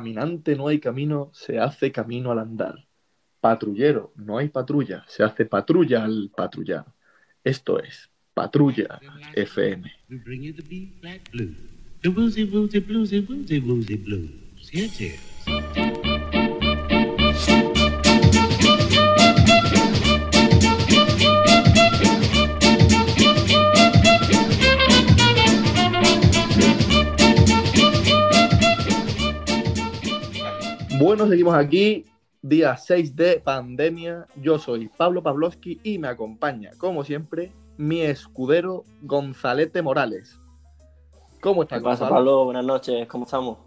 Caminante no hay camino, se hace camino al andar. Patrullero, no hay patrulla, se hace patrulla al patrullar. Esto es Patrulla FM. Bueno, seguimos aquí, día 6 de pandemia. Yo soy Pablo Pavlovsky y me acompaña, como siempre, mi escudero Gonzalete Morales. ¿Cómo estás, ¿Qué pasa, Gonzalo? Pablo? Buenas noches, ¿cómo estamos?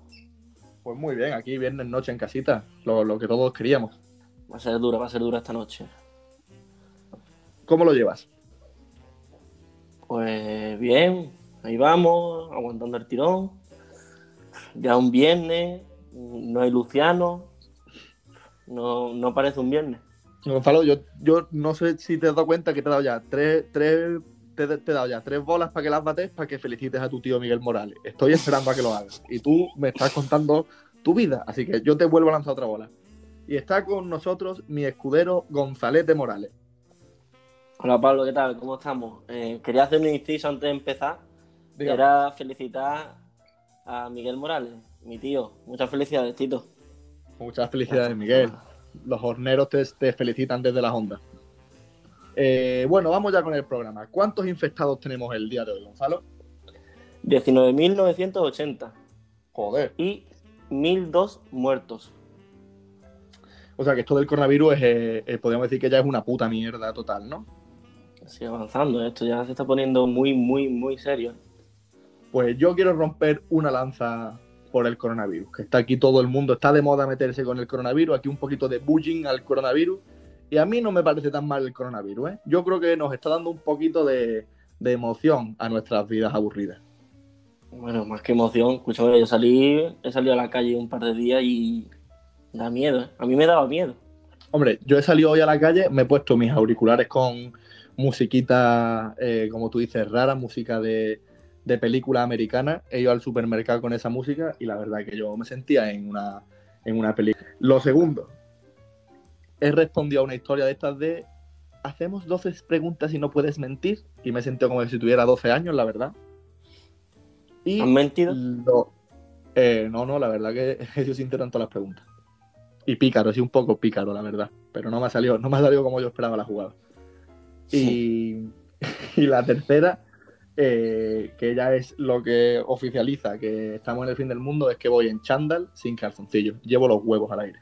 Pues muy bien, aquí viernes noche en casita, lo, lo que todos queríamos. Va a ser dura, va a ser dura esta noche. ¿Cómo lo llevas? Pues bien, ahí vamos, aguantando el tirón. Ya un viernes, no hay Luciano. No, no parece un viernes. Gonzalo, yo, yo no sé si te has dado cuenta que te he dado ya tres, tres, te, te he dado ya tres bolas para que las bates para que felicites a tu tío Miguel Morales. Estoy esperando a que lo hagas. Y tú me estás contando tu vida, así que yo te vuelvo a lanzar otra bola. Y está con nosotros mi escudero Gonzalete Morales. Hola Pablo, ¿qué tal? ¿Cómo estamos? Eh, quería hacer un inciso antes de empezar. Dígame. Era felicitar a Miguel Morales, mi tío. Muchas felicidades, Tito. Muchas felicidades, Miguel. Los horneros te, te felicitan desde las ondas. Eh, bueno, vamos ya con el programa. ¿Cuántos infectados tenemos el día de hoy, Gonzalo? 19.980 Joder. y 1.002 muertos. O sea que esto del coronavirus es, eh, eh, podríamos decir que ya es una puta mierda total, ¿no? Sigue avanzando, esto ya se está poniendo muy, muy, muy serio. Pues yo quiero romper una lanza por el coronavirus, que está aquí todo el mundo, está de moda meterse con el coronavirus, aquí un poquito de bullying al coronavirus, y a mí no me parece tan mal el coronavirus, ¿eh? Yo creo que nos está dando un poquito de, de emoción a nuestras vidas aburridas. Bueno, más que emoción, escúchame, yo salí, he salido a la calle un par de días y da miedo, ¿eh? A mí me daba miedo. Hombre, yo he salido hoy a la calle, me he puesto mis auriculares con musiquita, eh, como tú dices, rara, música de, de película americana. He ido al supermercado con esa música y la verdad que yo me sentía en una, en una película. Lo segundo, he respondido a una historia de estas de hacemos 12 preguntas y no puedes mentir y me he sentido como si tuviera 12 años, la verdad. Y ¿Han mentido? lo- eh, no, no, la verdad que sincero en todas las preguntas. Y pícaro, sí, un poco pícaro, la verdad. Pero no me ha salido, no me ha salido como yo esperaba la jugada. Y, y la tercera, eh, que ya es lo que oficializa que estamos en el fin del mundo, es que voy en chándal sin calzoncillos. Llevo los huevos al aire.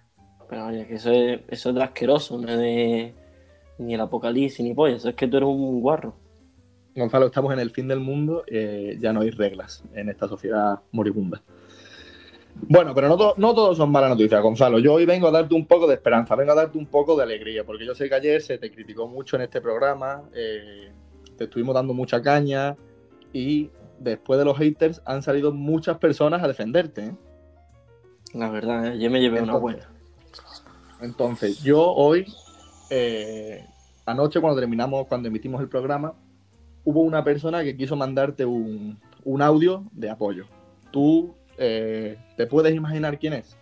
Pero oye, que eso es, eso es de asqueroso, no es de ni el apocalipsis ni pollo, eso es que tú eres un guarro. Gonzalo, estamos en el fin del mundo, eh, ya no hay reglas en esta sociedad moribunda. Bueno, pero no, to- no todos son malas noticias, Gonzalo. Yo hoy vengo a darte un poco de esperanza, vengo a darte un poco de alegría, porque yo sé que ayer se te criticó mucho en este programa, eh, te estuvimos dando mucha caña y después de los haters han salido muchas personas a defenderte. ¿eh? La verdad, ¿eh? yo me llevé una buena. Entonces, yo hoy, eh, anoche cuando terminamos, cuando emitimos el programa, hubo una persona que quiso mandarte un, un audio de apoyo. ¿Tú te puedes imaginar quién es?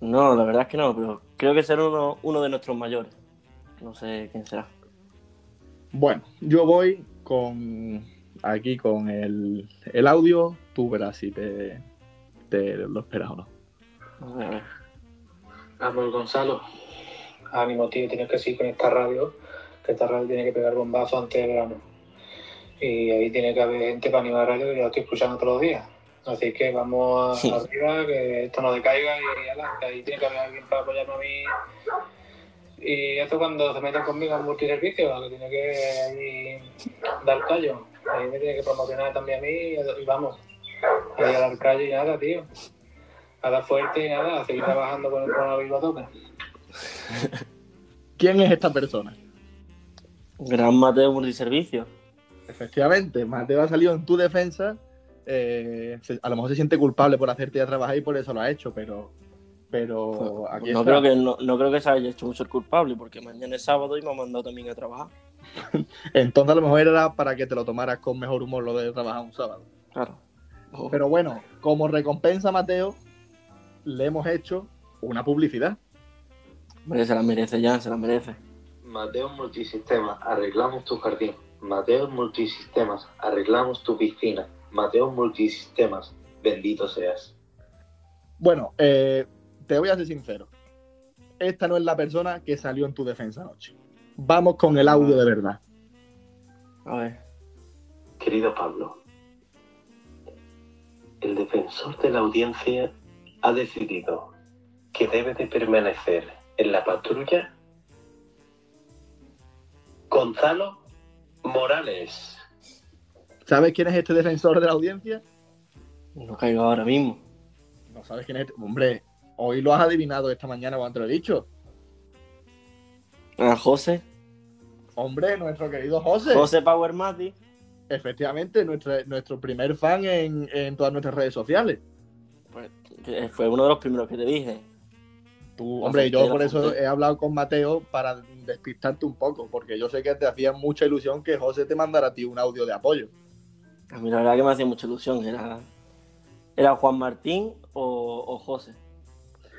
No, la verdad es que no, pero creo que será uno, uno de nuestros mayores. No sé quién será. Bueno, yo voy con aquí con el, el audio, tú verás si te, te lo esperas o no. A ver, a ver. Vamos, Gonzalo. Ánimo, tío, tienes que seguir con esta radio, que esta radio tiene que pegar bombazo antes del verano. Y ahí tiene que haber gente para animar radio que yo la estoy escuchando todos los días. Así que vamos a- arriba, que esto no decaiga y ala, que ahí tiene que haber alguien para apoyarme a mí. Y esto cuando se meten conmigo en multiservicio, que tiene que ahí dar callo. Ahí me tiene que promocionar también a mí y vamos, ahí a dar callo y nada, tío. A dar fuerte y nada, a seguir trabajando con el coronavirus a tope. ¿Quién es esta persona? Gran Mateo Multiservicio. Efectivamente, Mateo ha salido en tu defensa. eh, a lo mejor se siente culpable por hacerte ya trabajar y por eso lo ha hecho, pero, pero aquí No está. creo, que, no, no creo que se haya hecho mucho el culpable, porque mañana es sábado y me ha mandado también a trabajar. Entonces a lo mejor era para que te lo tomaras con mejor humor lo de trabajar un sábado. Claro. Pero bueno, como recompensa, Mateo, le hemos hecho una publicidad. Hombre, se la merece ya, se la merece. Mateo Multisistemas, arreglamos tu jardín. Mateo Multisistemas, arreglamos tu piscina. Mateo Multisistemas, bendito seas. Bueno, eh, te voy a ser sincero. Esta no es la persona que salió en tu defensa anoche. Vamos con el audio de verdad. A ver. Querido Pablo, el defensor de la audiencia ha decidido que debe de permanecer en la patrulla Gonzalo Morales. ¿Sabes quién es este defensor de la audiencia? No caigo ahora mismo. No sabes quién es. este? Hombre, hoy lo has adivinado esta mañana cuando te lo he dicho. A José. Hombre, nuestro querido José. José Power Mati. Efectivamente, nuestro, nuestro primer fan en, en todas nuestras redes sociales. Pues, que fue uno de los primeros que te dije. Tú, hombre, yo por eso he hablado con Mateo para despistarte un poco, porque yo sé que te hacía mucha ilusión que José te mandara a ti un audio de apoyo. A mí la verdad que me hacía mucha ilusión. Era, era Juan Martín o, o José.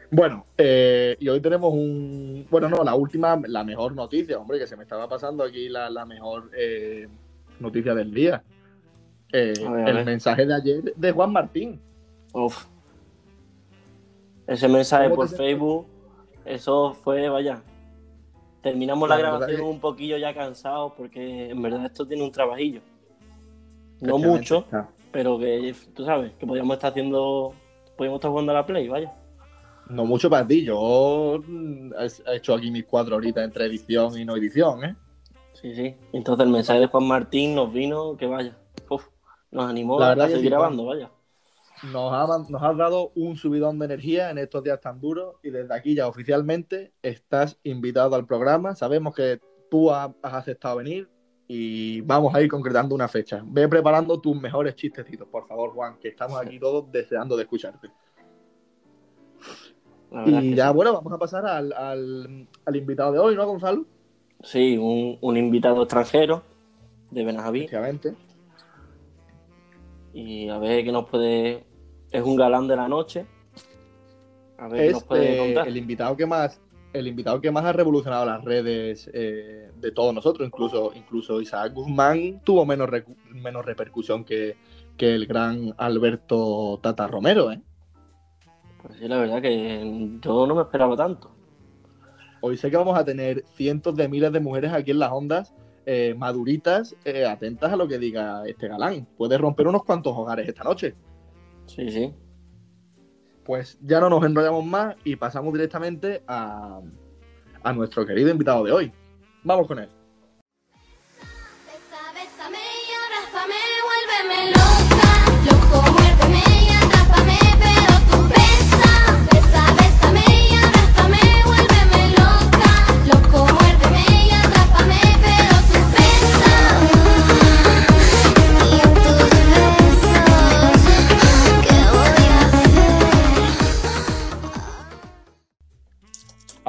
Bueno, eh, y hoy tenemos un. Bueno, no, la última, la mejor noticia, hombre, que se me estaba pasando aquí la, la mejor eh, noticia del día. Eh, ver, el mensaje de ayer de Juan Martín. Uf. Ese mensaje ¿Cómo por? Facebook, eso fue, vaya. Terminamos la, grabación un poquillo ya cansados porque en verdad esto tiene un trabajillo. No mucho, pero que tú sabes, que podíamos estar haciendo, podíamos estar jugando a la Play, vaya. No mucho para ti, yo mm, he he hecho aquí mis cuatro horitas entre edición y no edición, ¿eh? Sí, sí. Entonces el mensaje de Juan Martín nos vino, que vaya. Uf, nos animó La verdad a seguir sí, grabando, vaya. Nos ha, nos has dado un subidón de energía en estos días tan duros y desde aquí ya oficialmente estás invitado al programa. Sabemos que tú ha- has aceptado venir y vamos a ir concretando una fecha. Ve preparando tus mejores chistecitos, por favor, Juan, que estamos aquí todos deseando de escucharte. Y ya, sí. bueno, vamos a pasar al, al- al invitado de hoy, ¿no, Gonzalo? Sí, un, un invitado extranjero de Benajaví. Efectivamente. Y a ver qué nos puede. Es un galán de la noche. A ver qué nos puede eh, contar. el invitado que más el invitado que más ha revolucionado las redes eh, de todos nosotros, incluso, incluso Isaac Guzmán tuvo menos, recu- menos repercusión que, que el gran Alberto Tata Romero. ¿eh? Pues sí, la verdad que yo no me esperaba tanto. Hoy sé que vamos a tener cientos de miles de mujeres aquí en las ondas, eh, maduritas, eh, atentas a lo que diga este galán. Puede romper unos cuantos hogares esta noche. Sí, sí. Pues ya no nos enrollamos más y pasamos directamente a, a nuestro querido invitado de hoy. Vamos con él.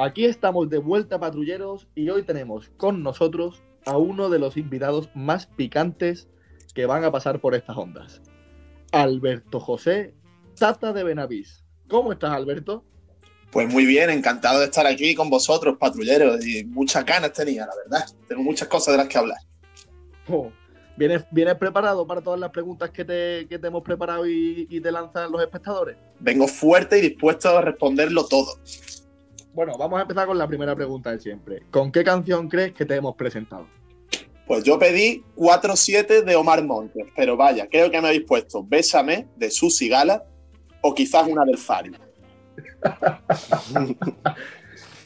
Aquí estamos de vuelta, patrulleros, y hoy tenemos con nosotros a uno de los invitados más picantes que van a pasar por estas ondas. Alberto José Tata de Benavís. ¿Cómo estás, Alberto? Pues muy bien, encantado de estar aquí con vosotros, patrulleros, y muchas ganas tenía, la verdad. Tengo muchas cosas de las que hablar. Oh, ¿vienes, vienes preparado para todas las preguntas que te, que te hemos preparado y, y te lanzan los espectadores? Vengo fuerte y dispuesto a responderlo todo. Bueno, vamos a empezar con la primera pregunta de siempre. ¿Con qué canción crees que te hemos presentado? Pues yo pedí 4-7 de Omar Montes, pero vaya, creo que me habéis puesto Bésame de Susi Gala o quizás una del Fari.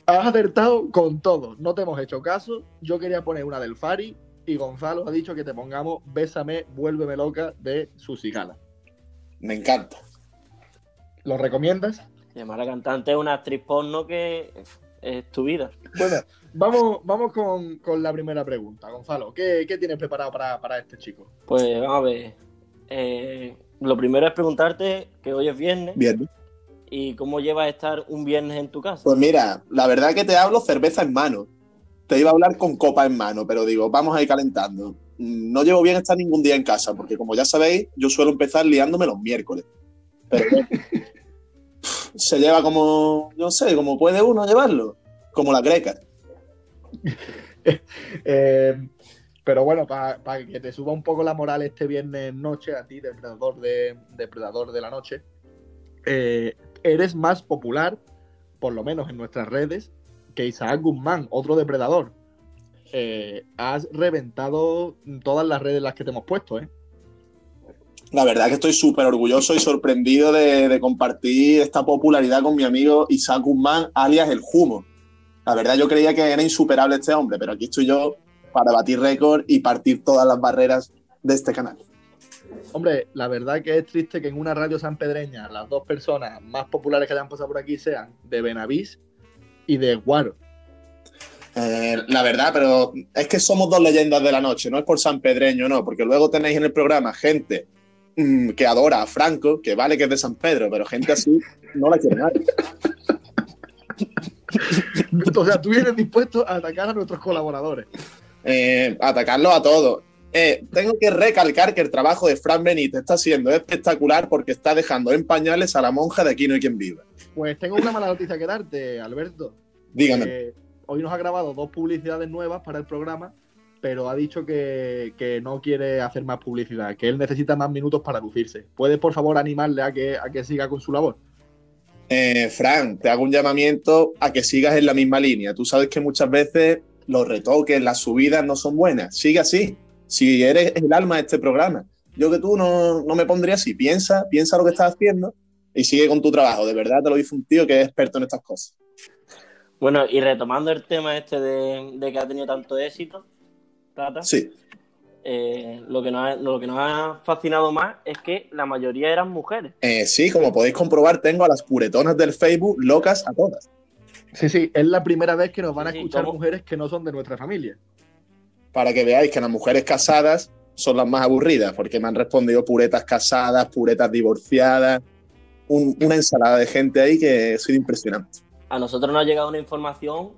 Has acertado con todo, no te hemos hecho caso. Yo quería poner una del Fari y Gonzalo ha dicho que te pongamos Bésame, vuélveme loca de Susi Gala. Me encanta. ¿Lo recomiendas? Llamar a la cantante es una actriz porno que es tu vida. Bueno, vamos, vamos con, con la primera pregunta. Gonzalo, ¿qué, qué tienes preparado para, para este chico? Pues vamos a ver. Eh, lo primero es preguntarte que hoy es viernes Bien. y cómo llevas a estar un viernes en tu casa. Pues mira, la verdad que te hablo cerveza en mano. Te iba a hablar con copa en mano, pero digo, vamos a ir calentando. No llevo bien estar ningún día en casa, porque como ya sabéis, yo suelo empezar liándome los miércoles. Pero se lleva como, yo no sé, como puede uno llevarlo, como la greca. Eh, pero bueno, para que te suba un poco la moral este viernes noche a ti, depredador de, depredador de la noche, eh, eres más popular, por lo menos en nuestras redes, que Isaac Guzmán, otro depredador. Eh, has reventado todas las redes en las que te hemos puesto, ¿eh? La verdad que estoy súper orgulloso y sorprendido de, de compartir esta popularidad con mi amigo Isaac Guzmán, alias El Humo. La verdad yo creía que era insuperable este hombre, pero aquí estoy yo para batir récord y partir todas las barreras de este canal. Hombre, la verdad que es triste que en una radio sanpedreña las dos personas más populares que hayan pasado por aquí sean de Benavís y de Guaro. Eh, la verdad, pero es que somos dos leyendas de la noche, no es por San Pedreño, no, porque luego tenéis en el programa gente que adora a Franco, que vale que es de San Pedro, pero gente así no la quiere nadie. o sea, tú vienes dispuesto a atacar a nuestros colaboradores. Eh, atacarlos a todos. Eh, tengo que recalcar que el trabajo de Fran Benítez está siendo espectacular porque está dejando en pañales a la monja de Aquí no hay quien viva. Pues tengo una mala noticia que darte, Alberto. Dígame. Eh, hoy nos ha grabado dos publicidades nuevas para el programa, pero ha dicho que, que no quiere hacer más publicidad, que él necesita más minutos para lucirse. ¿Puedes, por favor, animarle a que, a que siga con su labor? Eh, Fran, te hago un llamamiento a que sigas en la misma línea. Tú sabes que muchas veces los retoques, las subidas no son buenas. Sigue así. Si eres el alma de este programa, yo que tú no, no me pondría así. Piensa, piensa lo que estás haciendo y sigue con tu trabajo. De verdad te lo dice un tío que es experto en estas cosas. Bueno, y retomando el tema este de, de que ha tenido tanto éxito, Tata, Sí. eh, lo, que nos ha, lo que nos ha fascinado más es que la mayoría eran mujeres. Eh, sí, como podéis comprobar, tengo a las puretonas del Facebook locas a todas. Sí, sí, es la primera vez que nos van a Sí, escuchar ¿cómo? mujeres que no son de nuestra familia. Para que veáis que las mujeres casadas son las más aburridas, porque me han respondido puretas casadas, puretas divorciadas, un- una ensalada de gente ahí que soy impresionante. A nosotros nos ha llegado una información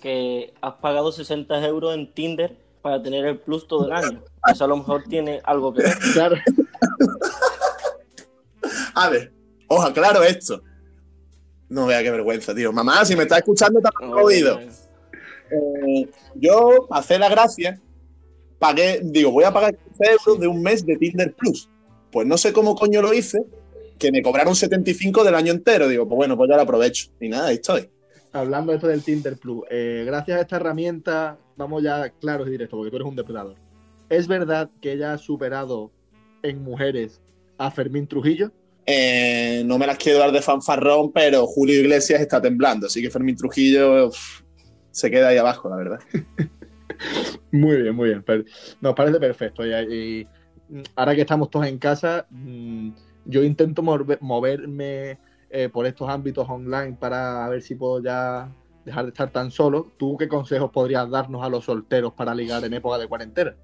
que has pagado 60 euros en Tinder para tener el plus todo el año. Eso a lo mejor tiene algo que ver. Claro. A ver, os aclaro esto. No vea qué vergüenza, tío. Mamá, si me estás escuchando, te has oído. Eh, yo, para hacer la gracia, pagué, digo, voy a pagar 15 euros de un mes de Tinder Plus. Pues no sé cómo coño lo hice, que me cobraron 75 del año entero. Digo, pues bueno, pues ya lo aprovecho. Y nada, ahí estoy. Hablando de esto del Tinder Plus, eh, gracias a esta herramienta, vamos ya claros y directos, porque tú eres un depredador. ¿Es verdad que ella ha superado en mujeres a Fermín Trujillo? Eh, no me las quiero dar de fanfarrón, pero Julio Iglesias está temblando. Así que Fermín Trujillo uf, se queda ahí abajo, la verdad. Muy bien, muy bien. Nos parece perfecto. Y, y, ahora que estamos todos en casa, mm, yo intento moverme eh, por estos ámbitos online para ver si puedo ya dejar de estar tan solo. ¿Tú qué consejos podrías darnos a los solteros para ligar en época de cuarentena?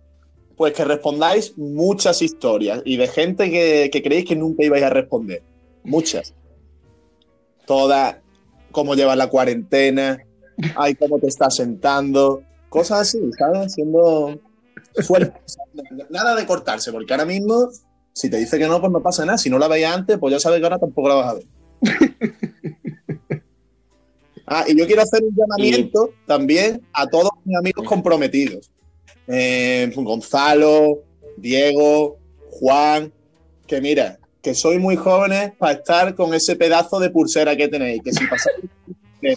Pues que respondáis muchas historias y de gente que, creéis que nunca ibais a responder. Muchas. Todas, cómo llevas la cuarentena, ay, cómo te estás sentando, cosas así, ¿sabes? Siendo fuerte. Nada de cortarse, porque ahora mismo, si te dice que no, pues no pasa nada. Si no la veías antes, pues ya sabes que ahora tampoco la vas a ver. Ah, y yo quiero hacer un llamamiento también a todos mis amigos comprometidos. Eh, Gonzalo, Diego, Juan, que mira, que sois muy jóvenes para estar con ese pedazo de pulsera que tenéis, que si pasáis, que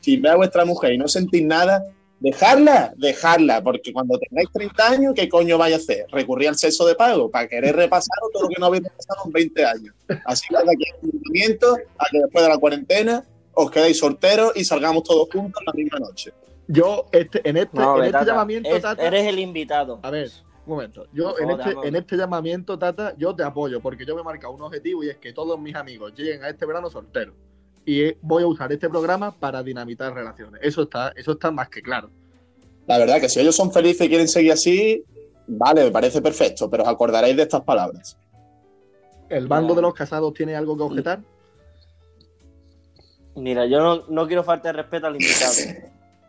si ve a vuestra mujer y no sentís nada, dejarla, dejarla, porque cuando tengáis 30 años, ¿qué coño vais a hacer? ¿Recurrir al sexo de pago para querer repasar todo lo que no habéis pasado en 20 años? Así que aquí hay un movimiento a que después de la cuarentena os quedéis solteros y salgamos todos juntos la misma noche. Yo, este, en este, No, en ve, este Tata, llamamiento, es- Tata, eres el invitado. A ver, un momento. Yo en este, en este llamamiento, Tata, yo te apoyo, porque yo me he marcado un objetivo y es que todos mis amigos lleguen a este verano solteros. Y voy a usar este programa para dinamitar relaciones. Eso está, eso está más que claro. La verdad que si ellos son felices y quieren seguir así, vale, me parece perfecto, pero os acordaréis de estas palabras. ¿El bando de los casados tiene algo que objetar? Mira, yo no, no quiero faltar de respeto al invitado.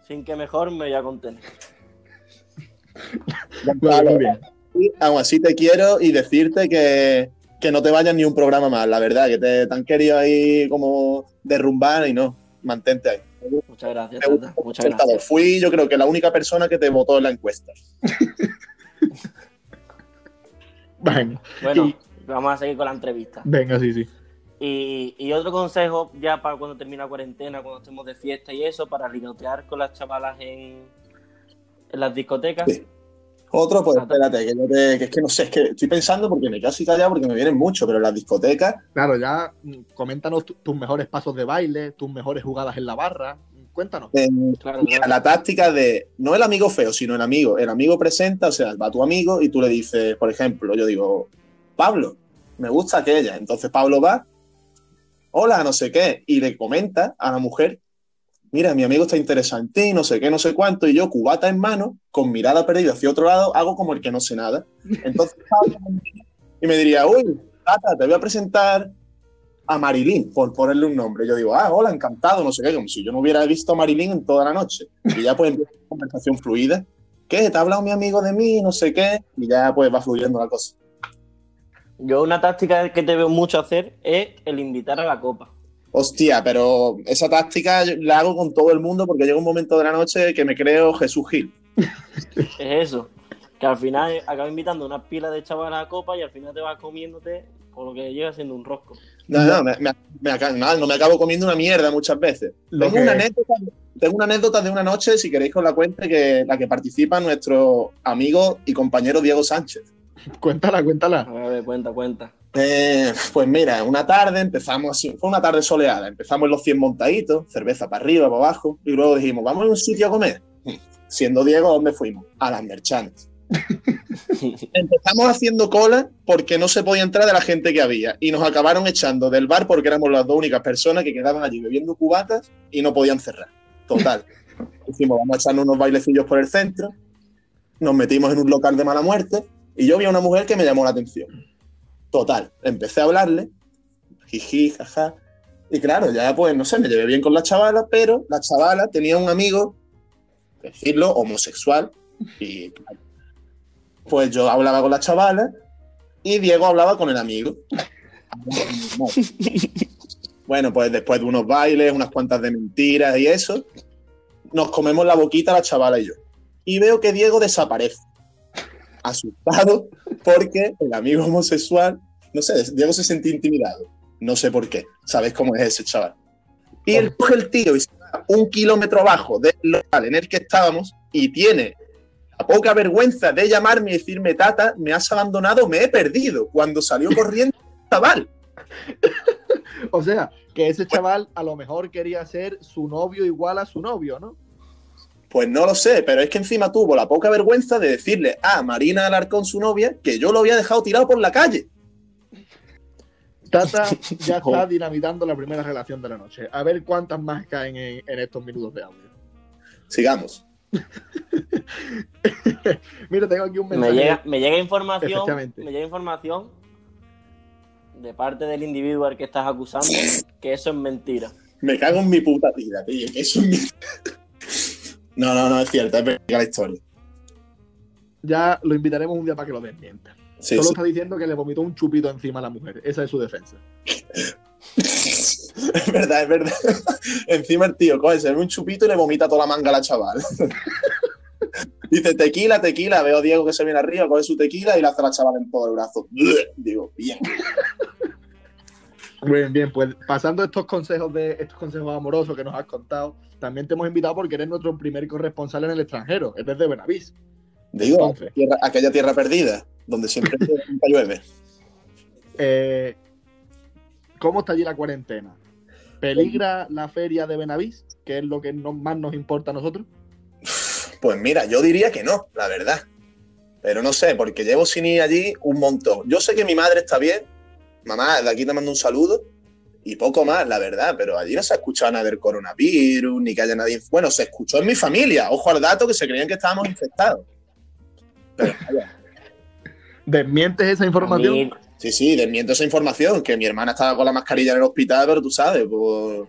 Sin que mejor me voy a contener. Muy bien, muy bien. Y aún así te quiero y decirte que, que no te vayas ni un programa más, la verdad, que te, te han querido ahí como derrumbar y no, mantente ahí. Muchas gracias, Tata. Muchas gracias. Fui yo creo que la única persona que te votó en la encuesta. Venga, Bueno, Y- vamos a seguir con la entrevista. venga, sí, sí. Y, y otro consejo, ya para cuando termine la cuarentena, cuando estemos de fiesta y eso, para ligotear con las chavalas en, en las discotecas. Sí. Otro, pues espérate, que, te- que es que no sé, es que estoy pensando porque me quedo así callado porque me vienen mucho, pero en las discotecas, Claro, ya mm, coméntanos tu- tus mejores pasos de baile, tus mejores jugadas en la barra. Cuéntanos. en- Claro, Mira, claro. la táctica de no el amigo feo, sino el amigo. El amigo presenta, o sea, va tu amigo y tú le dices, por ejemplo, yo digo, Pablo, me gusta aquella. Entonces Pablo va, hola, no sé qué, y le comenta a la mujer, mira, mi amigo está ti, no sé qué, no sé cuánto, y yo, cubata en mano, con mirada perdida hacia otro lado, hago como el que no sé nada. Entonces y me diría, uy, Tata, te voy a presentar a Marilyn, por ponerle un nombre. Yo digo, ah, hola, encantado, no sé qué, como si yo no hubiera visto a Marilyn en toda la noche. Y ya pues empieza una conversación fluida. ¿Qué? ¿Te ha hablado mi amigo de mí? No sé qué. Y ya pues va fluyendo la cosa. Yo una táctica que te veo mucho hacer es el invitar a la copa. Hostia, pero esa táctica la hago con todo el mundo porque llega un momento de la noche que me creo Jesús Gil. Es eso. Que al final acaba invitando una pila de chavalas a la copa y al final te vas comiéndote por lo que llega siendo un rosco. No, no, me, me- me aca- no, no me acabo comiendo una mierda muchas veces. Tengo, que- una anécdota, tengo una anécdota de una noche, si queréis que os la cuente, que la que participa nuestro amigo y compañero Diego Sánchez. Cuéntala, cuéntala. A ver, cuenta, cuenta. Eh, pues mira, una tarde empezamos así, fue una tarde soleada, empezamos en los 100 montaditos, cerveza para arriba, para abajo, y luego dijimos, vamos a un sitio a comer. Siendo Diego, ¿a dónde fuimos? A las merchantes. Empezamos haciendo cola porque no se podía entrar de la gente que había y nos acabaron echando del bar porque éramos las dos únicas personas que quedaban allí bebiendo cubatas y no podían cerrar. Total. Dijimos, vamos a echarnos unos bailecillos por el centro, nos metimos en un local de mala muerte y yo vi a una mujer que me llamó la atención. Total, empecé a hablarle, jiji, jaja. Y claro, ya pues no sé, me llevé bien con la chavala, pero la chavala tenía un amigo, decirlo, homosexual. Y pues yo hablaba con la chavala y Diego hablaba con el amigo. Bueno, pues después de unos bailes, unas cuantas de mentiras y eso, nos comemos la boquita la chavala y yo. Y veo que Diego desaparece. Asustado porque el amigo homosexual, no sé, Diego se sentía intimidado. No sé por qué. ¿Sabéis cómo es ese chaval? Y él coge el tío y se va un kilómetro abajo del local en el que estábamos y tiene la poca vergüenza de llamarme y decirme, Tata, me has abandonado, me he perdido. Cuando salió corriendo, chaval. O sea, que ese chaval a lo mejor quería ser su novio igual a su novio, ¿no? Pues no lo sé, pero es que encima tuvo la poca vergüenza de decirle a Marina Alarcón, su novia, que yo lo había dejado tirado por la calle. Tata ya está dinamitando la primera relación de la noche. A ver cuántas más caen en, en estos minutos de audio. Sigamos. Mira, tengo aquí un Me mensaje. llega, me llega información, me llega información de parte del individuo al que estás acusando que eso es mentira. Me cago en mi puta vida, tío. que eso es mi- No, no, no, es cierto, es verdad la historia. Ya lo invitaremos un día para que lo desmienta. Sí, Solo sí. está diciendo que le vomitó un chupito encima a la mujer. Esa es su defensa. Es verdad, es verdad. Encima el tío coge, se ve un chupito y le vomita toda la manga a la chaval. Dice tequila, tequila. Veo a Diego que se viene arriba, coge su tequila y le hace a la chaval en todo el brazo. Digo, bien. Bien, bien, pues pasando estos consejos de estos consejos amorosos que nos has contado, también te hemos invitado porque eres nuestro primer corresponsal en el extranjero, es desde Benavís. Digo, Entonces. tierra- aquella tierra perdida, donde siempre llueve. Eh, ¿Cómo está allí la cuarentena? ¿Peligra la feria de Benavís, que es lo que no- más nos importa a nosotros? Pues mira, yo diría que no, la verdad. Pero no sé, porque llevo sin ir allí un montón. Yo sé que mi madre está bien. Mamá, de aquí te mando un saludo. Y poco más, la verdad. Pero allí no se ha escuchado nada del coronavirus, ni que haya nadie. Bueno, se escuchó en mi familia. Ojo al dato que se creían que estábamos infectados. Pero, vaya, ¿Desmientes esa información? Mí, sí, sí, desmiento esa información. Que mi hermana estaba con la mascarilla en el hospital, pero tú sabes, por,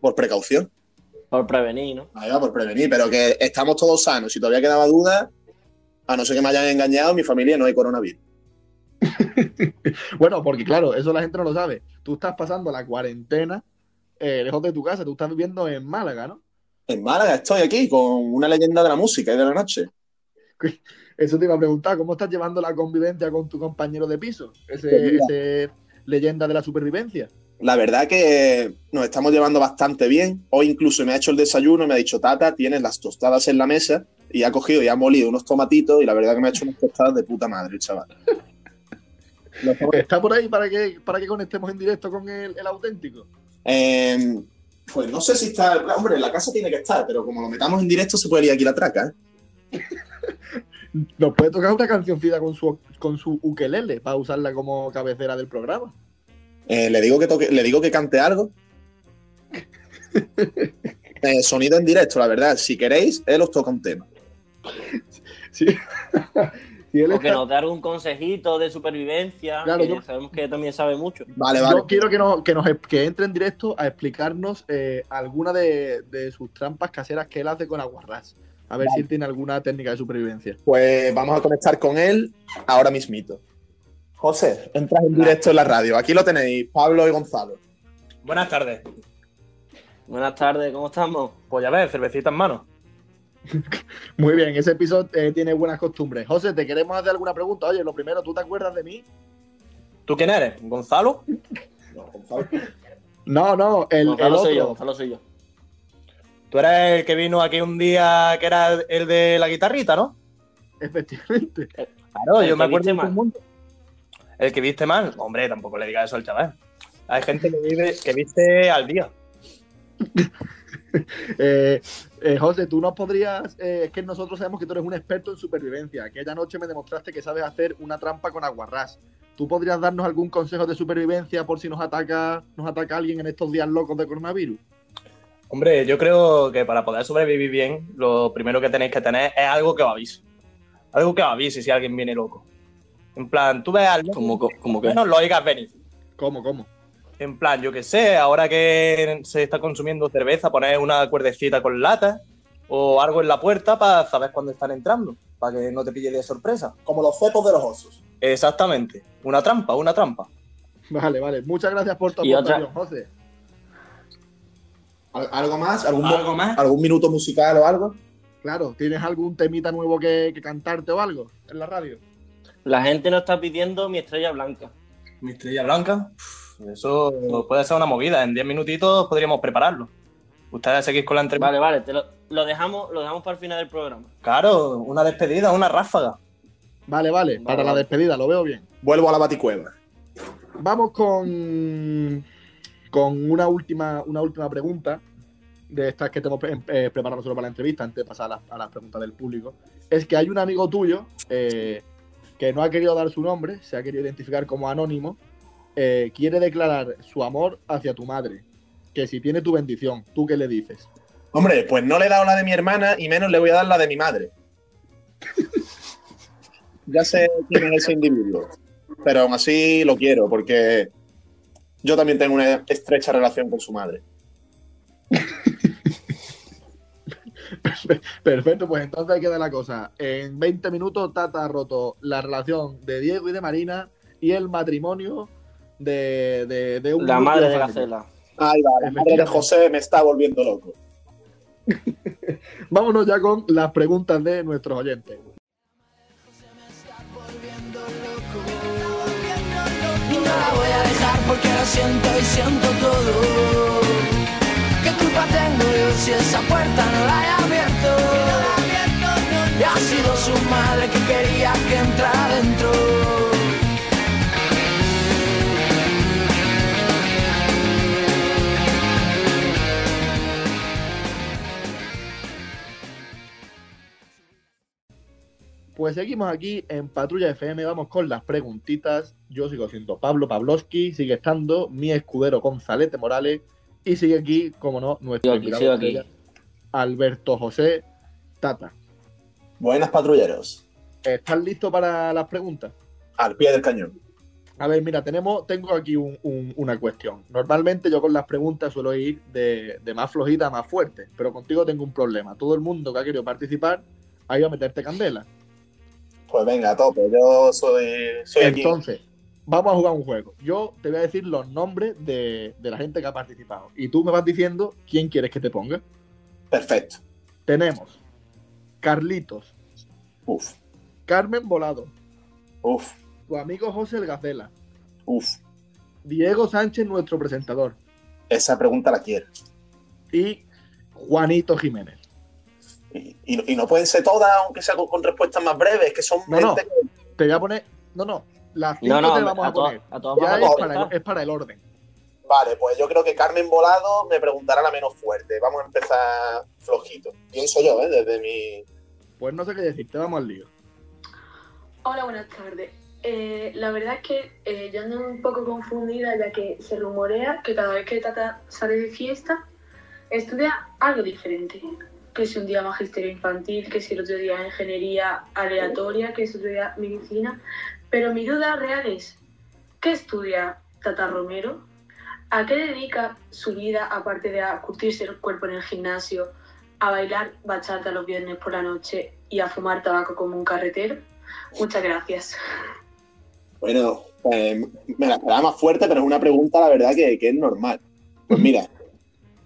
por precaución. por prevenir, ¿no? Ahí va, por prevenir, pero que estamos todos sanos. Si todavía quedaba duda, a no ser que me hayan engañado, en mi familia no hay coronavirus. Bueno, porque claro, eso la gente no lo sabe. Tú estás pasando la cuarentena eh, lejos de tu casa, tú estás viviendo en Málaga, ¿no? En Málaga estoy aquí con una leyenda de la música y de la noche. Eso te iba a preguntar, ¿cómo estás llevando la convivencia con tu compañero de piso? Ese, Pues ese leyenda de la supervivencia. La verdad que nos estamos llevando bastante bien. Hoy incluso me ha hecho el desayuno, me ha dicho, Tata, tienes las tostadas en la mesa y ha cogido y ha molido unos tomatitos y la verdad que me ha hecho unas tostadas de puta madre, chaval. ¿Está por ahí para que, para que conectemos en directo con el, el auténtico? Eh, pues no sé si está. Hombre, en la casa tiene que estar, pero como lo metamos en directo se puede ir aquí la traca. ¿eh? Nos puede tocar una cancioncita con su, con su ukelele para usarla como cabecera del programa. Eh, le, digo que toque, le digo que cante algo. Eh, sonido en directo, la verdad. Si queréis, él os toca un tema. Sí. Él O que nos dé algún consejito de supervivencia, Claro, que yo- sabemos que también sabe mucho. Vale, vale. Yo quiero que, nos, que, nos, que entre en directo a explicarnos eh, alguna de, de sus trampas caseras que él hace con aguarrás. A ver si él tiene alguna técnica de supervivencia. Pues vamos a conectar con él ahora mismito. José, entras en directo en la radio. Aquí lo tenéis, Pablo y Gonzalo. Buenas tardes. Buenas tardes, ¿cómo estamos? Pues ya ves, cervecita en mano. Muy bien, ese episodio eh, tiene buenas costumbres. José, ¿te queremos hacer alguna pregunta? Oye, lo primero, ¿tú te acuerdas de mí? ¿Tú quién eres? ¿Gonzalo? No, Gonzalo. No, no, el, el Gonzalo soy yo. Gonzalo soy yo. Tú eres el que vino aquí un día que era el de la guitarrita, ¿no? Efectivamente. Claro, El yo me acuerdo viste de todo mal. el mundo. El que viste mal. Hombre, tampoco le digas eso al chaval. Hay gente que, vive, que viste al día. Eh, eh, José, tú nos podrías. eh, es que nosotros sabemos que tú eres un experto en supervivencia. Aquella noche me demostraste que sabes hacer una trampa con aguarrás. ¿Tú podrías darnos algún consejo de supervivencia por si nos ataca, nos ataca alguien en estos días locos de coronavirus? Hombre, yo creo que para poder sobrevivir bien, lo primero que tenéis que tener es algo que os avise. Algo que os avise si alguien viene loco. En plan, tú ves al loco, ¿Cómo, co- cómo que? menos lo oigas venir. ¿Cómo, cómo? En plan, yo que sé, ahora que se está consumiendo cerveza, poner una cuerdecita con lata o algo en la puerta para saber cuándo están entrando, para que no te pille de sorpresa. Como los cepos de los osos. Exactamente. Una trampa, una trampa. Vale, vale. Muchas gracias por tu Y otra- aportación, José. ¿Al- ¿Algo más? ¿Algún, ¿Algo más? ¿Algún minuto musical o algo? Claro, ¿tienes algún temita nuevo que, que cantarte o algo en la radio? La gente nos está pidiendo mi estrella blanca. Mi estrella blanca. Uf, Eso puede ser una movida. En 10 minutitos podríamos prepararlo. Ustedes seguís con la entrevista. Vale, vale, te lo, lo dejamos, lo dejamos para el final del programa. Claro, una despedida, una ráfaga. Vale, vale. Para Vale, la despedida, lo veo bien. Vuelvo a la baticueva. Vamos con, con una, última, una última pregunta de estas que tenemos pre- eh, preparado solo para la entrevista antes de pasar a las, a las preguntas del público. Es que hay un amigo tuyo eh, que no ha querido dar su nombre, se ha querido identificar como anónimo, eh, quiere declarar su amor hacia tu madre. Que si tiene tu bendición, ¿tú qué le dices? Hombre, pues no le he dado la de mi hermana y menos le voy a dar la de mi madre. ya sé quién es ese individuo. Pero aún así lo quiero porque yo también tengo una estrecha relación con su madre. Perfecto, pues entonces ahí queda la cosa. En 20 minutos Tata ha roto la relación de Diego y de Marina y el matrimonio de, de, de un La madre de familiar. Gacela. Ay, va, la madre de José me está volviendo loco. Vámonos ya con las preguntas de nuestros oyentes. Y no la voy a dejar porque lo siento y siento todo. ¿Qué culpa tengo yo si esa puerta no la he abierto? Y ha sido su madre que quería que entrara dentro. Pues seguimos aquí en Patrulla FM, vamos con las preguntitas. Yo sigo siendo Pablo Pavlovsky, sigue estando mi escudero Gonzalete Morales y sigue aquí, como no, nuestro aquí, Alberto José Tata. Buenas patrulleros. ¿Estás listo para las preguntas? Al pie del cañón. A ver, mira, tenemos, tengo aquí un- un- una cuestión. Normalmente yo con las preguntas suelo ir de, de más flojita a más fuerte, pero contigo tengo un problema. Todo el mundo que ha querido participar ha ido a meterte candela. Pues venga, a tope. Yo soy, soy aquí. Entonces, vamos a jugar un juego. Yo te voy a decir los nombres de, de la gente que ha participado. Y tú me vas diciendo quién quieres que te ponga. Perfecto. Tenemos Carlitos, Uf, Carmen Volado, uf, tu amigo José El Gacela, uf. Diego Sánchez, nuestro presentador, Esa pregunta la quiero. y Juanito Jiménez. Y, y- y no pueden ser todas, aunque sea con, con respuestas más breves, que son No, no. que- Te voy a poner. No, no. Las cinco No, no, te las vamos a, a, to- poner. a todos Ya vamos es a para, el, contestar. es para el orden. Vale, pues yo creo que Carmen Volado me preguntará la menos fuerte. Vamos a empezar flojito. Pienso yo, ¿eh? Desde mi... Pues no sé qué decirte, vamos al lío. Hola, buenas tardes. Eh, la verdad es que eh, yo ando un poco confundida ya que se rumorea que cada vez que Tata sale de fiesta estudia algo diferente. Que si un día magisterio infantil, que si el otro día ingeniería aleatoria, que si otro día medicina. Pero mi duda real es, ¿qué estudia Tata Romero? ¿A qué dedica su vida aparte de a curtirse el cuerpo en el gimnasio, a bailar bachata los viernes por la noche y a fumar tabaco como un carretero? Muchas gracias. Bueno, eh, me la esperaba más fuerte, pero es una pregunta, la verdad, que, que es normal. Pues mira,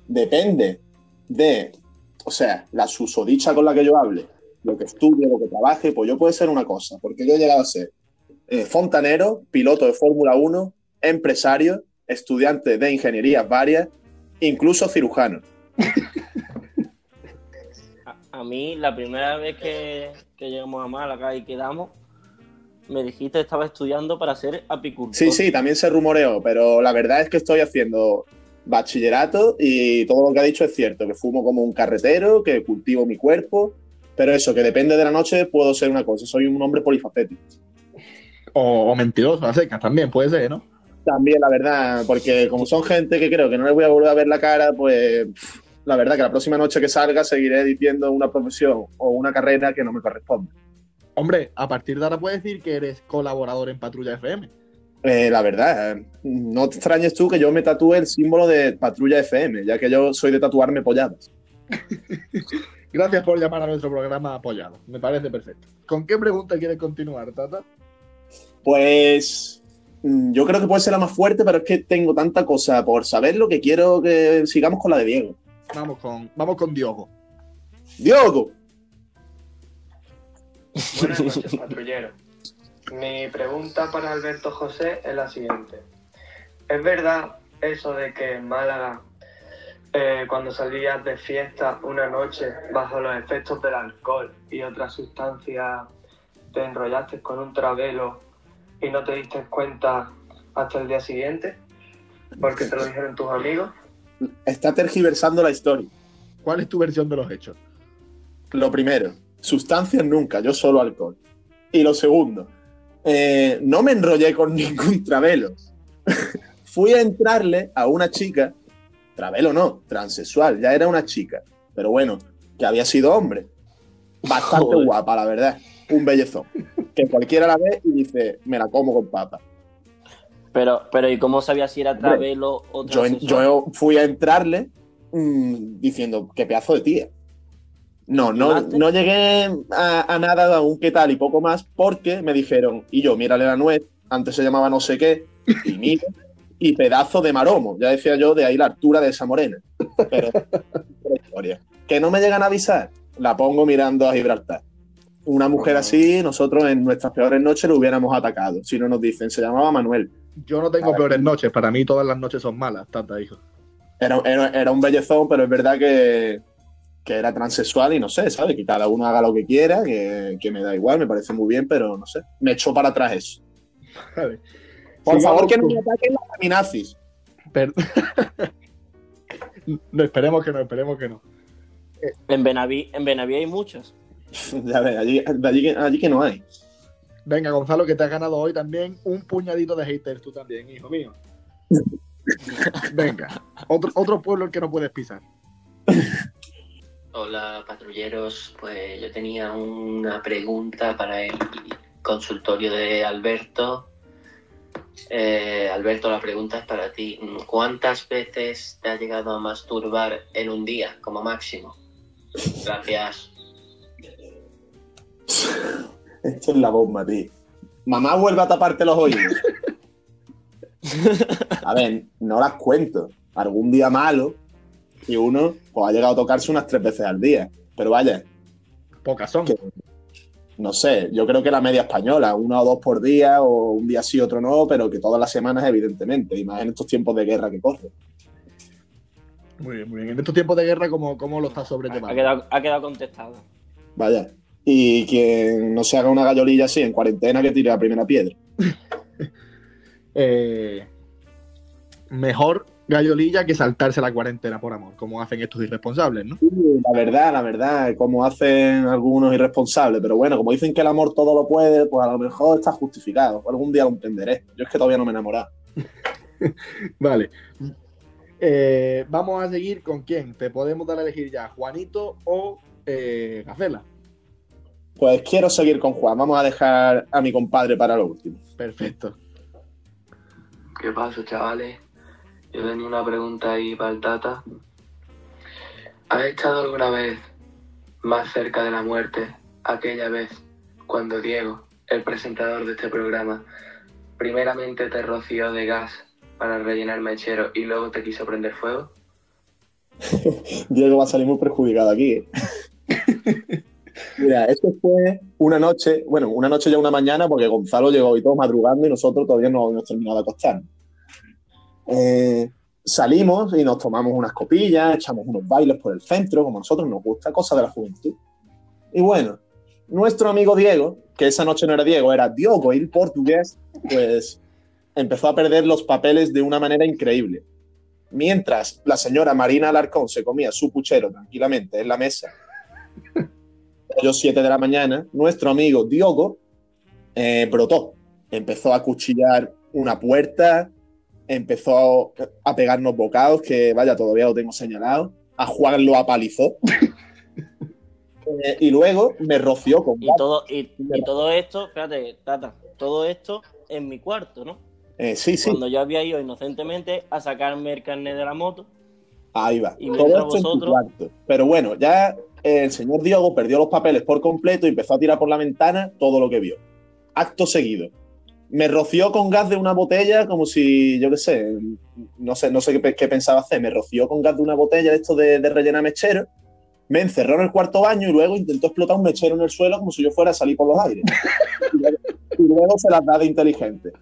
depende de, o sea, la susodicha con la que yo hable, lo que estudie, lo que trabaje, pues yo puede ser una cosa, porque yo he llegado a ser eh, fontanero, piloto de Fórmula 1, empresario, estudiante de ingenierías varias, incluso cirujano. A, a mí, la primera vez que, que llegamos a Málaga y quedamos, me dijiste que estaba estudiando para ser apicultor. Sí, sí, también se rumoreó, pero la verdad es que estoy haciendo bachillerato y todo lo que ha dicho es cierto, que fumo como un carretero, que cultivo mi cuerpo, pero eso, que depende de la noche, puedo ser una cosa, soy un hombre polifacético. O, o mentiroso, a secas también puede ser, ¿no? También, la verdad, porque como son gente que creo que no les voy a volver a ver la cara, pues la verdad que la próxima noche que salga seguiré diciendo una profesión o una carrera que no me corresponde. Hombre, a partir de ahora puedes decir que eres colaborador en Patrulla FM. Eh, la verdad, eh, no te extrañes tú que yo me tatúe el símbolo de Patrulla FM, ya que yo soy de tatuarme polladas. Gracias por llamar a nuestro programa apoyado. Me parece perfecto. ¿Con qué pregunta quieres continuar, Tata? Pues mm, yo creo que puede ser la más fuerte, pero es que tengo tanta cosa por saberlo que quiero que sigamos con la de Diego. Vamos con, vamos con Diogo. ¡Diogo! Buenas noches, patrullero. Mi pregunta para Alberto José es la siguiente. ¿Es verdad eso de que en Málaga, eh, cuando salías de fiesta una noche bajo los efectos del alcohol y otras sustancias, te enrollaste con un travelo y no te diste cuenta hasta el día siguiente? Porque te lo dijeron tus amigos. Está tergiversando la historia. ¿Cuál es tu versión de los hechos? Lo primero, sustancias nunca, yo solo alcohol. Y lo segundo, eh, no me enrollé con ningún travelo. Fui a entrarle a una chica, travelo no, transexual, ya era una chica, pero bueno, que había sido hombre. Bastante Joder. guapa, la verdad. Un bellezón. Que cualquiera la ve y dice, me la como con papa. Pero, pero ¿y cómo sabías si era travelo o transexual? yo fui a entrarle mm, diciendo, qué pedazo de tía. No, no, no llegué a, a nada, a un qué tal y poco más, porque me dijeron, y yo, mírale la nuez, antes se llamaba no sé qué, y mira, y pedazo de maromo. Ya decía yo, de ahí la altura de esa morena. Pero, otra historia. Que no me llegan a avisar, la pongo mirando a Gibraltar. Una mujer así, nosotros en nuestras peores noches lo hubiéramos atacado. Si no nos dicen, se llamaba Manuel. Yo no tengo peores noches. Para mí todas las noches son malas, Tata, hijo. Era, era, era un bellezón, pero es verdad que, que era transexual y no sé, ¿sabes? Que cada uno haga lo que quiera, que, que me da igual, me parece muy bien, pero no sé. Me echó para atrás eso. Por favor, que no me ataquen las feminazis. Per- no, esperemos que no, esperemos que no. En Benaví, en Benaví hay muchos. Ya ves, allí, allí, que- allí que no hay. Venga, Gonzalo, que te has ganado hoy también un puñadito de haters tú también, hijo mío. Venga, otro, otro pueblo el que no puedes pisar. Hola patrulleros, pues yo tenía una pregunta para el consultorio de Alberto. Eh, Alberto, la pregunta es para ti. ¿Cuántas veces te ha llegado a masturbar en un día como máximo? Gracias. Esto es la bomba, tío. Mamá vuelve a taparte los oídos. A ver, no las cuento. Algún día malo y uno pues, ha llegado a tocarse unas tres veces al día. Pero vaya, Pocas son. que, no sé, yo creo que la media española, una o dos por día, o un día sí, otro no, pero que todas las semanas, evidentemente, y más en estos tiempos de guerra que corren. Muy bien, muy bien. En estos tiempos de guerra, ¿cómo, cómo lo estás Ha sobrellevando? quedado, ha quedado contestado. Vaya. Y quien no se haga una gallolilla así en cuarentena, que tire la primera piedra. Eh, mejor gallolilla que saltarse la cuarentena por amor, como hacen estos irresponsables, ¿no? La verdad, la verdad, como hacen algunos irresponsables, pero bueno, como dicen que el amor todo lo puede, pues a lo mejor está justificado. Algún día lo entenderé. Yo es que todavía no me he enamorado. Vale. Eh, vamos a seguir con quién. Te podemos dar a elegir ya, Juanito o eh, Gacela. Pues quiero seguir con Juan. Vamos a dejar a mi compadre para lo último. Perfecto. ¿Qué pasa, chavales? Yo tenía una pregunta ahí para. ¿Has estado alguna vez más cerca de la muerte aquella vez cuando Diego, el presentador de este programa, primeramente te roció de gas para rellenar mechero y luego te quiso prender fuego? Diego va a salir muy perjudicado aquí. ¿eh? Mira, esto fue una noche, bueno, una noche ya una mañana, porque Gonzalo llegó y todo madrugando y nosotros todavía no habíamos terminado de acostarnos. Eh, salimos y nos tomamos unas copillas, echamos unos bailes por el centro, como a nosotros nos gusta, cosa de la juventud. Y bueno, nuestro amigo Diego, que esa noche no era Diego, era Diogo, el portugués, pues empezó a perder los papeles de una manera increíble. Mientras la señora Marina Alarcón se comía su puchero tranquilamente en la mesa, a las 7 de la mañana, nuestro amigo Diogo eh, brotó. Empezó a cuchillar una puerta, empezó a pegarnos bocados, que vaya, todavía lo tengo señalado. A Juan lo apalizó. Eh, y luego me roció con Y todo, y, y todo esto, espérate, Tata, todo esto en mi cuarto, ¿no? Eh, sí, sí, Cuando yo había ido inocentemente a sacarme el carnet de la moto. ahí va. Y Todo vosotros-. Pero bueno, ya el señor Diogo perdió los papeles por completo y empezó a tirar por la ventana todo lo que vio. Acto seguido. Me roció con gas de una botella como si, yo qué sé, no sé, no sé qué, pe- qué pensaba hacer. Me roció con gas de una botella de esto de, de rellenar mechero. Me encerró en el cuarto baño y luego intentó explotar un mechero en el suelo como si yo fuera a salir por los aires. y, luego, y luego se las da de inteligente.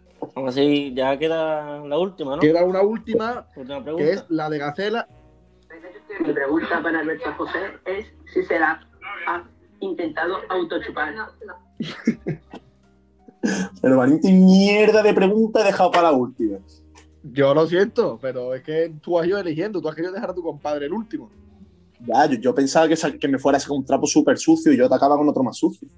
Así, ya queda la última, ¿no? Queda una última, Última que es la de Gacela. Mi pregunta para Alberto José es si se la ha intentado autochupar. Pero valiente mierda de pregunta he dejado para la última. Yo lo siento, pero es que tú has ido eligiendo, tú has querido dejar a tu compadre el último. Ya, yo, yo pensaba que, que me fuera a sacar un trapo súper sucio y yo atacaba con otro más sucio.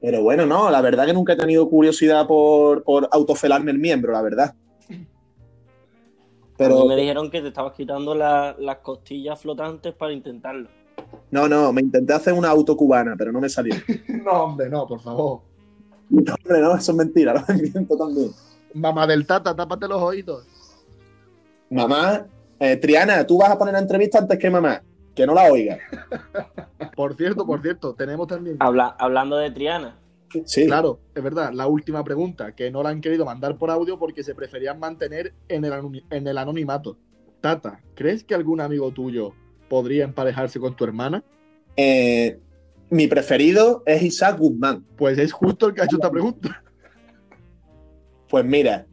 Pero bueno, no, la verdad que nunca he tenido curiosidad por, por autofelarme el miembro, la verdad. A Pero mí me dijeron que te estabas quitando la- las costillas flotantes para intentarlo. no, no, me intenté hacer una auto cubana, pero no me salió. No, hombre, no, por favor. No, hombre, no, eso es mentira, lo miento también. Mamá del Tata, tápate los oídos. Mamá, eh, Triana, tú vas a poner la entrevista antes que mamá, que no la oiga. Por cierto, por cierto, tenemos también. Habla- hablando de Triana, Sí, Claro, es verdad, la última pregunta, que no la han querido mandar por audio porque se preferían mantener en el, en el anonimato. Tata, ¿crees que algún amigo tuyo podría emparejarse con tu hermana? Eh, mi preferido es Isaac Guzmán. Pues es justo el que ha hecho esta pregunta. Pues mira,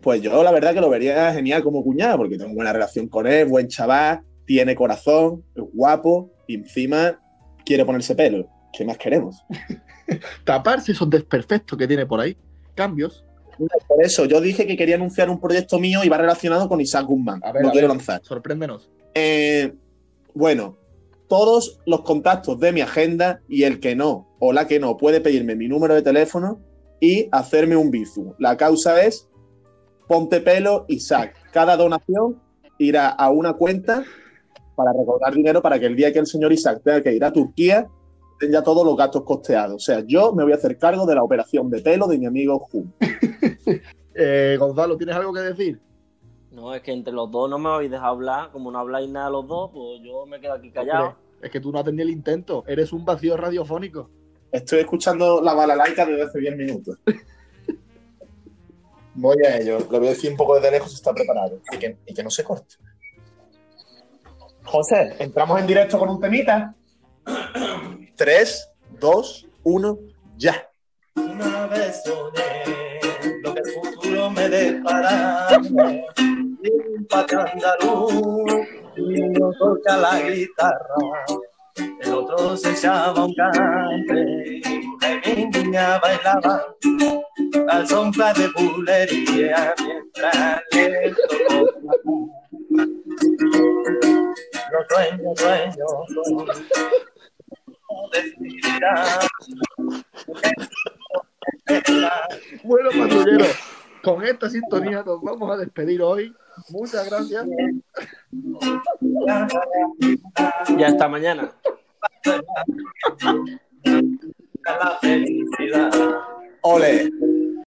pues yo la verdad que lo vería genial como cuñado, porque tengo buena relación con él, buen chaval, tiene corazón, es guapo, y encima quiere ponerse pelo. ¿Qué más queremos? Taparse esos desperfectos que tiene por ahí. Cambios. Por eso, yo dije que quería anunciar un proyecto mío y va relacionado con Isaac Guzmán. A ver, lo a quiero ver, lanzar. sorpréndenos. Eh, bueno, todos los contactos de mi agenda y el que no o la que no puede pedirme mi número de teléfono y hacerme un bizu. La causa es Ponte Pelo Isaac. Cada donación irá a una cuenta para recaudar dinero para que el día que el señor Isaac tenga que ir a Turquía tenga todos los gastos costeados. O sea, yo me voy a hacer cargo de la operación de pelo de mi amigo Jun. Eh, Gonzalo, ¿tienes algo que decir? no es que entre los dos no me habéis dejado hablar. Como no habláis nada los dos, pues yo me quedo aquí callado. Es que tú no has tenido el intento. Eres un vacío radiofónico. Estoy escuchando la balalaica desde hace 10 minutos. Voy a ello. Le voy a decir un poco desde lejos si está preparado. Y que, y que no se corte. José, entramos en directo con un temita. 3, 2, 1, ya. Una vez soñé lo que el futuro me dejará. Un patio andaluz, y uno toca la guitarra, el otro se echaba un cante, y niña bailaba al son de bulería mientras le tocó. Los sueños, sueños, sueños. Bueno, patrullero, con esta sintonía nos vamos a despedir hoy. Muchas gracias. Ya hasta mañana. La felicidad. Ole.